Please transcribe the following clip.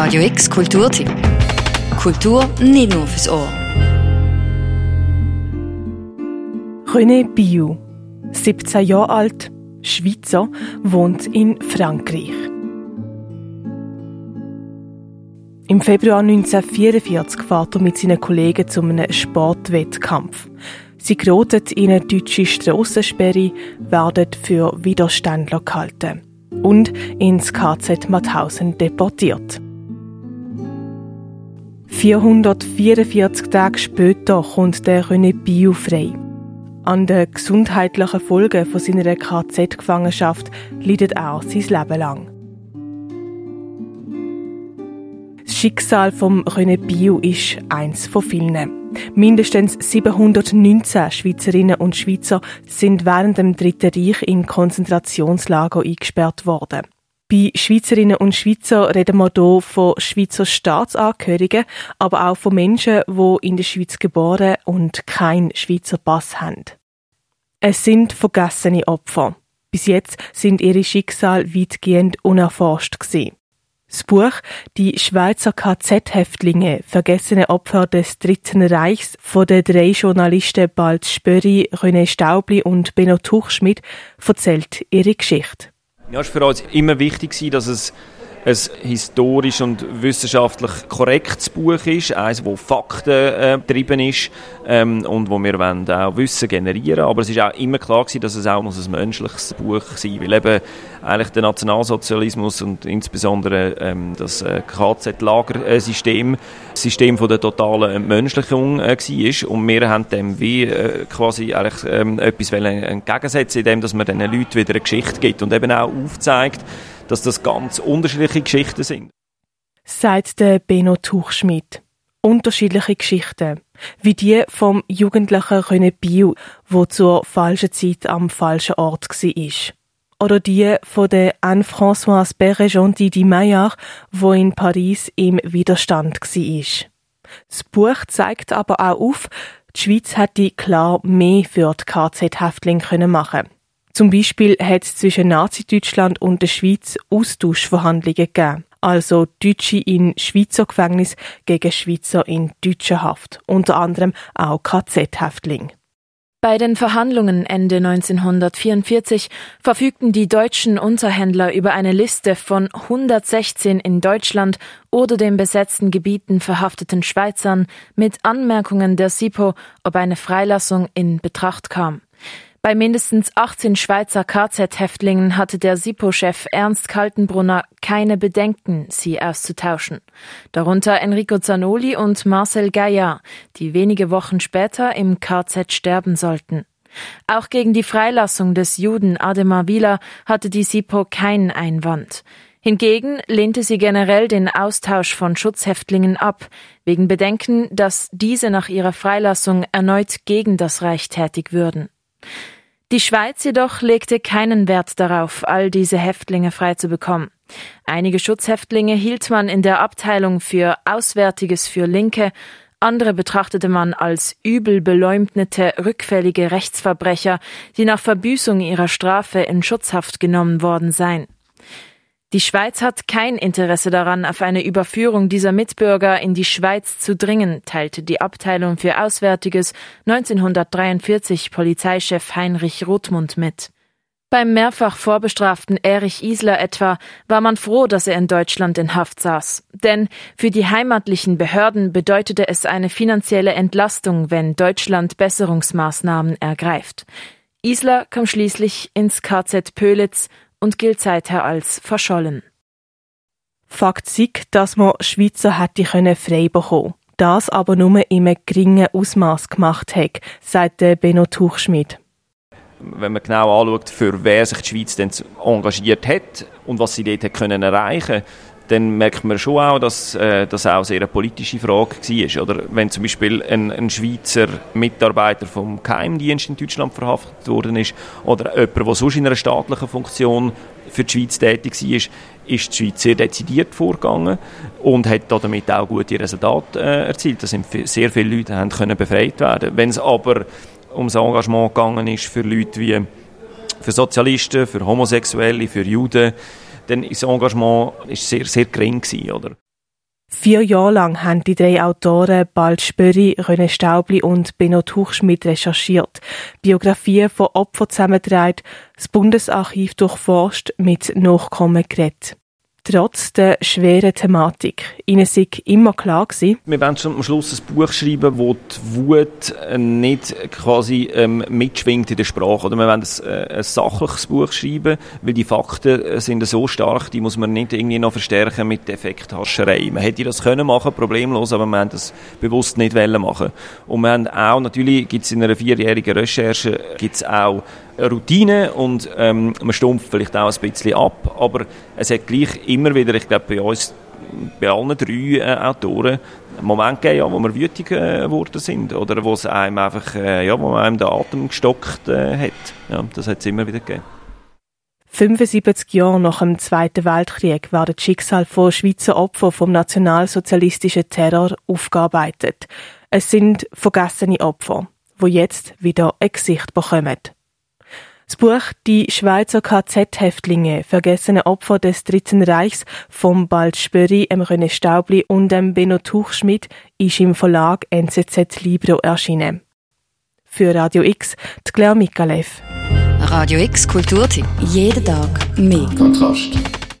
Radio X Kulturtipp. Kultur nicht nur fürs Ohr. René Biou, 17 Jahre alt, Schweizer, wohnt in Frankreich. Im Februar 1944 fährt er mit seinen Kollegen zu einem Sportwettkampf. Sie geraten in eine deutsche Strassensperre, werden für Widerständler gehalten und ins KZ Mauthausen deportiert. 444 Tage später kommt der René Biou frei. An den gesundheitlichen Folgen von seiner KZ-Gefangenschaft leidet er sein Leben lang. Das Schicksal von René Biou ist eins von vielen. Mindestens 719 Schweizerinnen und Schweizer sind während dem Dritten Reich in Konzentrationslager eingesperrt worden. Bei Schweizerinnen und Schweizer reden wir hier von Schweizer Staatsangehörigen, aber auch von Menschen, die in der Schweiz geboren und keinen Schweizer Pass haben. Es sind vergessene Opfer. Bis jetzt sind ihre Schicksale weitgehend unerforscht. Das Buch Die Schweizer KZ-Häftlinge, vergessene Opfer des Dritten Reichs von den drei Journalisten Bald Spöri, René Staubli und Benno Tuchschmidt erzählt ihre Geschichte. Ja, es war für uns immer wichtig, dass es ein historisch und wissenschaftlich korrektes Buch ist, eines, das Fakten äh, ist ähm, und wo wir auch Wissen generieren. Aber es war auch immer klar gewesen, dass es auch muss ein menschliches Buch sein muss, weil eben eigentlich der Nationalsozialismus und insbesondere ähm, das äh, KZ-Lagersystem das System von der totalen Entmenschlichung äh, war und wir haben dem wie äh, quasi eigentlich ähm, etwas entgegensetzen, indem dass man diesen Leuten wieder eine Geschichte gibt und eben auch aufzeigt, dass das ganz unterschiedliche Geschichten sind. Sagt der Benno Tuchschmidt. Unterschiedliche Geschichten. Wie die vom jugendlichen René Biu, wo zur falschen Zeit am falschen Ort war. Oder die von der Anne-Françoise Berrejonti di Maillard, wo in Paris im Widerstand war. Das Buch zeigt aber auch auf, die Schweiz hätte klar mehr für die KZ-Häftlinge machen können. Zum Beispiel hat es zwischen Nazi-Deutschland und der Schweiz Austauschverhandlungen gegeben. Also Deutsche in Schweizer Gefängnis gegen Schweizer in deutscher Haft. Unter anderem auch KZ-Häftlinge. Bei den Verhandlungen Ende 1944 verfügten die deutschen Unterhändler über eine Liste von 116 in Deutschland oder den besetzten Gebieten verhafteten Schweizern mit Anmerkungen der SIPO, ob eine Freilassung in Betracht kam. Bei mindestens 18 Schweizer KZ-Häftlingen hatte der SIPO-Chef Ernst Kaltenbrunner keine Bedenken, sie auszutauschen. Darunter Enrico Zanoli und Marcel Gaillard, die wenige Wochen später im KZ sterben sollten. Auch gegen die Freilassung des Juden Ademar Wieler hatte die SIPO keinen Einwand. Hingegen lehnte sie generell den Austausch von Schutzhäftlingen ab, wegen Bedenken, dass diese nach ihrer Freilassung erneut gegen das Reich tätig würden. Die Schweiz jedoch legte keinen Wert darauf, all diese Häftlinge freizubekommen. Einige Schutzhäftlinge hielt man in der Abteilung für Auswärtiges für Linke, andere betrachtete man als übel beleumdete, rückfällige Rechtsverbrecher, die nach Verbüßung ihrer Strafe in Schutzhaft genommen worden seien. Die Schweiz hat kein Interesse daran, auf eine Überführung dieser Mitbürger in die Schweiz zu dringen, teilte die Abteilung für Auswärtiges 1943 Polizeichef Heinrich Rothmund mit. Beim mehrfach vorbestraften Erich Isler etwa war man froh, dass er in Deutschland in Haft saß. Denn für die heimatlichen Behörden bedeutete es eine finanzielle Entlastung, wenn Deutschland Besserungsmaßnahmen ergreift. Isler kam schließlich ins KZ Pölitz und gilt seither als verschollen. Fakt ist, dass man Schweizer hätte können frei bekommen das aber nur in einem geringen Ausmaß gemacht hat, sagt Benno Tuchschmidt. Wenn man genau anschaut, für wer sich die Schweiz denn engagiert hat und was sie dort können erreichen dann merkt man schon auch, dass äh, das auch sehr eine politische Frage war. Oder wenn zum Beispiel ein, ein Schweizer Mitarbeiter vom Geheimdienst in Deutschland verhaftet worden ist oder jemand, der sonst in einer staatlichen Funktion für die Schweiz tätig war, ist die Schweiz sehr dezidiert vorgegangen und hat damit auch gute Resultate äh, erzielt. Da sind sehr viele Leute haben können befreit werden. Wenn es aber ums Engagement gegangen ist für Leute wie für Sozialisten, für Homosexuelle, für Juden, dann das Engagement ist sehr, sehr gering gewesen, oder? Vier Jahre lang haben die drei Autoren Bald Spöri, René Staubli und Benno Tuchschmidt recherchiert, Biografien von Opfern zusammengetragen, das Bundesarchiv durchforscht, mit Nachkommen geredet trotz der schweren Thematik. Ihnen sei immer klar gewesen. Wir wollen schon am Schluss ein Buch schreiben, wo die Wut nicht quasi ähm, mitschwingt in der Sprache. Oder wir wollen ein, äh, ein sachliches Buch schreiben, weil die Fakten sind so stark, die muss man nicht irgendwie noch verstärken mit Effekthascherei. Man hätte das können machen, problemlos, aber wir haben das bewusst nicht machen. Und wir haben auch, natürlich gibt es in einer vierjährigen Recherche, gibt es auch Routine und ähm, man stumpft vielleicht auch ein bisschen ab, aber es hat gleich immer wieder, ich glaube bei uns, bei allen drei äh, Autoren, Moment gegeben, ja, wo wir wütig äh, geworden sind oder wo es einem einfach, äh, ja, wo einem den Atem gestockt äh, hat. Ja, das hat es immer wieder gegeben. 75 Jahre nach dem Zweiten Weltkrieg werden das Schicksal von Schweizer Opfern vom nationalsozialistischen Terror aufgearbeitet. Es sind vergessene Opfer, wo jetzt wieder ein Gesicht bekommen. Das Buch Die Schweizer KZ-Häftlinge, vergessene Opfer des Dritten Reichs vom Bald Spöri, em René Staubli und dem Benno Tuchschmidt ist im Verlag NZZ Libro erschienen. Für Radio X, die Claire Mikalev. Radio X Kulturtipp. Jeden Tag mehr. Kontrast.